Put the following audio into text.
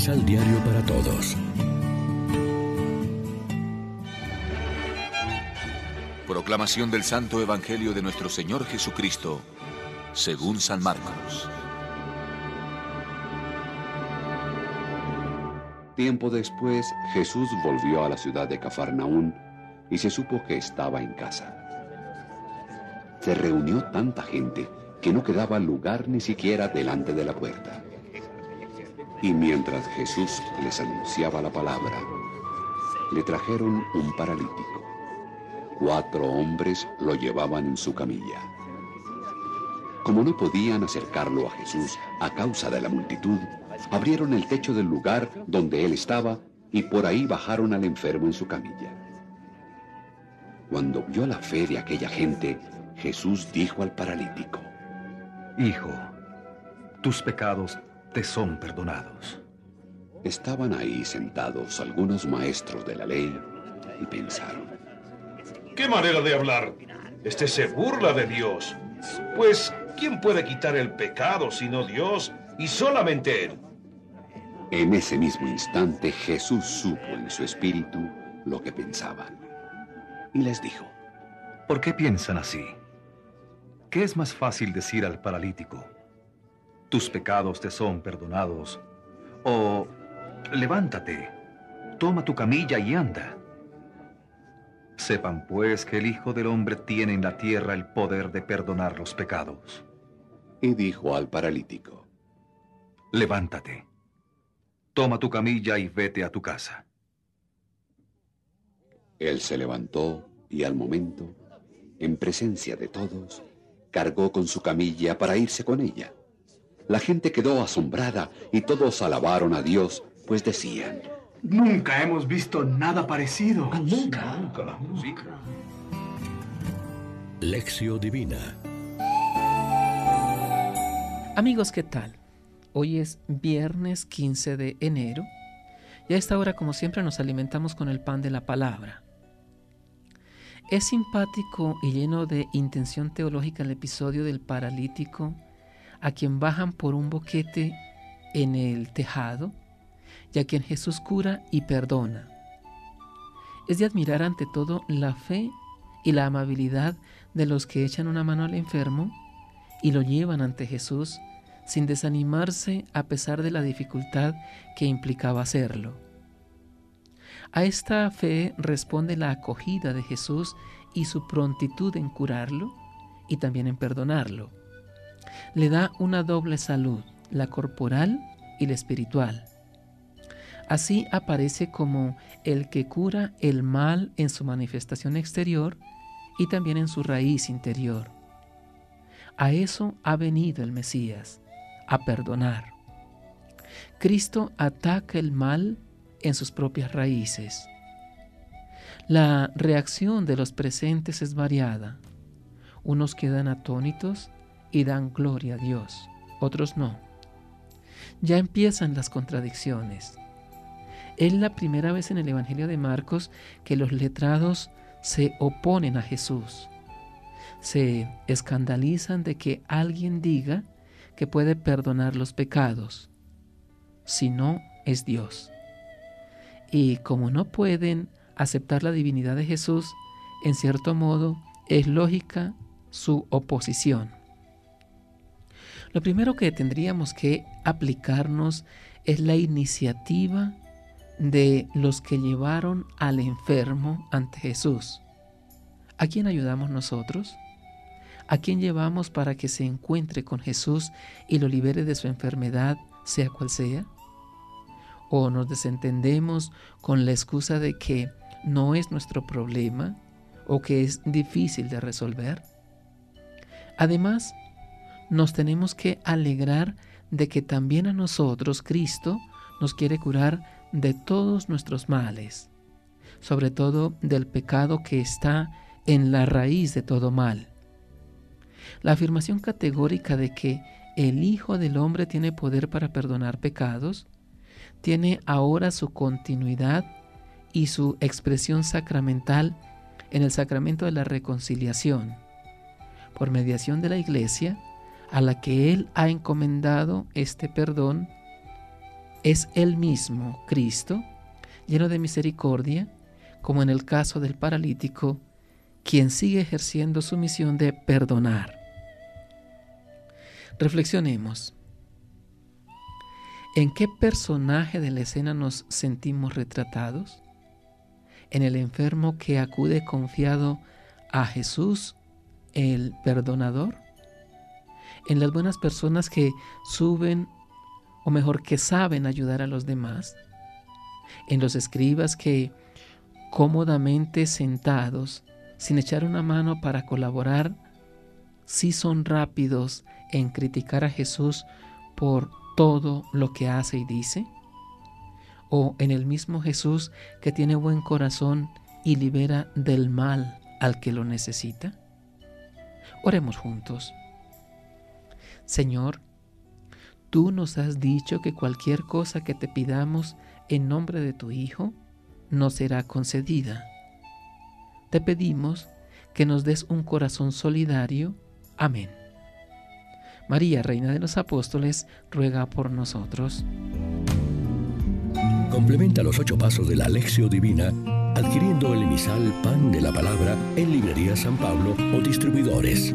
Misal Diario para Todos. Proclamación del Santo Evangelio de nuestro Señor Jesucristo, según San Marcos. Tiempo después, Jesús volvió a la ciudad de Cafarnaún y se supo que estaba en casa. Se reunió tanta gente que no quedaba lugar ni siquiera delante de la puerta. Y mientras Jesús les anunciaba la palabra, le trajeron un paralítico. Cuatro hombres lo llevaban en su camilla. Como no podían acercarlo a Jesús a causa de la multitud, abrieron el techo del lugar donde él estaba y por ahí bajaron al enfermo en su camilla. Cuando vio la fe de aquella gente, Jesús dijo al paralítico, Hijo, tus pecados te son perdonados. Estaban ahí sentados algunos maestros de la ley y pensaron. ¿Qué manera de hablar? Este se burla de Dios. Pues, ¿quién puede quitar el pecado sino Dios y solamente Él? En ese mismo instante Jesús supo en su espíritu lo que pensaban. Y les dijo, ¿por qué piensan así? ¿Qué es más fácil decir al paralítico? Tus pecados te son perdonados. O levántate, toma tu camilla y anda. Sepan pues que el Hijo del Hombre tiene en la tierra el poder de perdonar los pecados. Y dijo al paralítico, Levántate, toma tu camilla y vete a tu casa. Él se levantó y al momento, en presencia de todos, cargó con su camilla para irse con ella. La gente quedó asombrada y todos alabaron a Dios, pues decían, Nunca hemos visto nada parecido. Nunca. Nunca. Lección Divina. Amigos, ¿qué tal? Hoy es viernes 15 de enero y a esta hora, como siempre, nos alimentamos con el pan de la palabra. Es simpático y lleno de intención teológica el episodio del paralítico a quien bajan por un boquete en el tejado y a quien Jesús cura y perdona. Es de admirar ante todo la fe y la amabilidad de los que echan una mano al enfermo y lo llevan ante Jesús sin desanimarse a pesar de la dificultad que implicaba hacerlo. A esta fe responde la acogida de Jesús y su prontitud en curarlo y también en perdonarlo le da una doble salud, la corporal y la espiritual. Así aparece como el que cura el mal en su manifestación exterior y también en su raíz interior. A eso ha venido el Mesías, a perdonar. Cristo ataca el mal en sus propias raíces. La reacción de los presentes es variada. Unos quedan atónitos y dan gloria a Dios, otros no. Ya empiezan las contradicciones. Es la primera vez en el Evangelio de Marcos que los letrados se oponen a Jesús. Se escandalizan de que alguien diga que puede perdonar los pecados, si no es Dios. Y como no pueden aceptar la divinidad de Jesús, en cierto modo es lógica su oposición. Lo primero que tendríamos que aplicarnos es la iniciativa de los que llevaron al enfermo ante Jesús. ¿A quién ayudamos nosotros? ¿A quién llevamos para que se encuentre con Jesús y lo libere de su enfermedad, sea cual sea? ¿O nos desentendemos con la excusa de que no es nuestro problema o que es difícil de resolver? Además, nos tenemos que alegrar de que también a nosotros Cristo nos quiere curar de todos nuestros males, sobre todo del pecado que está en la raíz de todo mal. La afirmación categórica de que el Hijo del Hombre tiene poder para perdonar pecados tiene ahora su continuidad y su expresión sacramental en el sacramento de la reconciliación. Por mediación de la Iglesia, a la que Él ha encomendado este perdón es el mismo Cristo, lleno de misericordia, como en el caso del paralítico, quien sigue ejerciendo su misión de perdonar. Reflexionemos. ¿En qué personaje de la escena nos sentimos retratados? ¿En el enfermo que acude confiado a Jesús, el perdonador? ¿En las buenas personas que suben, o mejor que saben ayudar a los demás? ¿En los escribas que cómodamente sentados, sin echar una mano para colaborar, sí son rápidos en criticar a Jesús por todo lo que hace y dice? ¿O en el mismo Jesús que tiene buen corazón y libera del mal al que lo necesita? Oremos juntos. Señor, tú nos has dicho que cualquier cosa que te pidamos en nombre de tu Hijo nos será concedida. Te pedimos que nos des un corazón solidario. Amén. María, Reina de los Apóstoles, ruega por nosotros. Complementa los ocho pasos de la Alexio Divina adquiriendo el emisal Pan de la Palabra en Librería San Pablo o distribuidores.